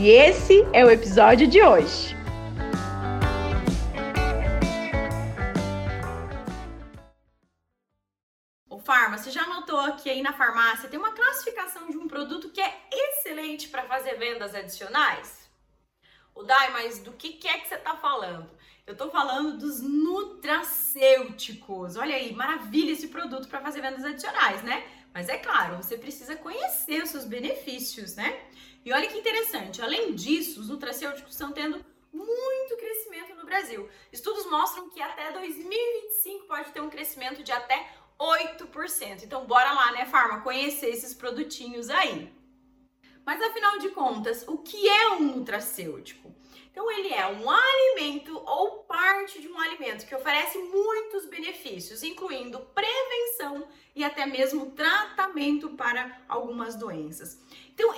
E esse é o episódio de hoje. O Farma, você já notou que aí na farmácia tem uma classificação de um produto que é excelente para fazer vendas adicionais? O Dai, mas do que, que é que você está falando? Eu estou falando dos nutracêuticos. Olha aí, maravilha esse produto para fazer vendas adicionais, né? Mas é claro, você precisa conhecer os seus benefícios, né? E olha que interessante, além disso, os nutracêuticos estão tendo muito crescimento no Brasil. Estudos mostram que até 2025 pode ter um crescimento de até 8%. Então, bora lá, né, Farma, conhecer esses produtinhos aí. Mas afinal de contas, o que é um nutracêutico? Então, ele é um alimento ou parte de um alimento que oferece muitos benefícios, incluindo prevenção e até mesmo tratamento para algumas doenças. Então,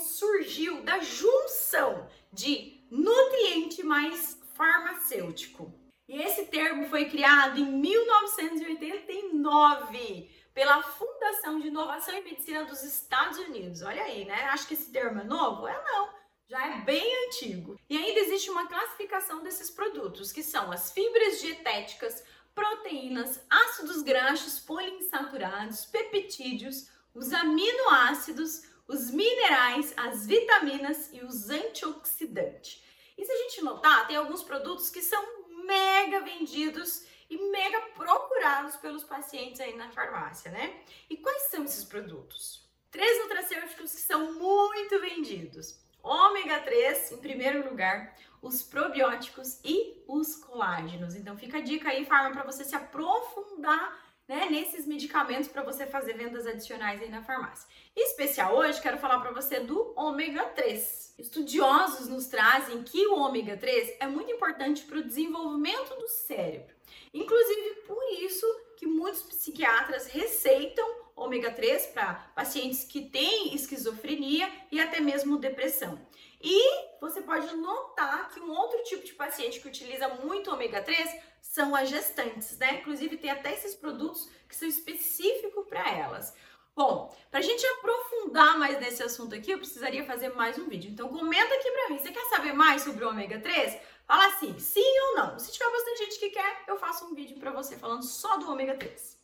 surgiu da junção de nutriente mais farmacêutico. E esse termo foi criado em 1989 pela Fundação de Inovação em Medicina dos Estados Unidos. Olha aí, né? Acho que esse termo é novo? É não. Já é bem antigo. E ainda existe uma classificação desses produtos, que são as fibras dietéticas, proteínas, ácidos graxos poliinsaturados, peptídeos, os aminoácidos, os minerais, as vitaminas e os antioxidantes. E se a gente notar, tem alguns produtos que são mega vendidos e mega procurados pelos pacientes aí na farmácia, né? E quais são esses produtos? Três nutracêuticos que são muito vendidos. Ômega 3, em primeiro lugar, os probióticos e os colágenos. Então fica a dica aí, Farma, para você se aprofundar né, nesses medicamentos para você fazer vendas adicionais aí na farmácia. Em especial hoje, quero falar para você do ômega 3. Estudiosos nos trazem que o ômega 3 é muito importante para o desenvolvimento do cérebro. Inclusive, por isso que muitos psiquiatras receitam ômega 3 para pacientes que têm esquizofrenia e até mesmo depressão. E você pode notar que um outro tipo de paciente que utiliza muito ômega 3 são as gestantes, né? Inclusive tem até esses produtos que são específicos para elas. Bom, para a gente aprofundar mais nesse assunto aqui, eu precisaria fazer mais um vídeo. Então comenta aqui para mim, você quer saber mais sobre o ômega 3? Fala assim, sim ou não. Se tiver bastante gente que quer, eu faço um vídeo para você falando só do ômega 3.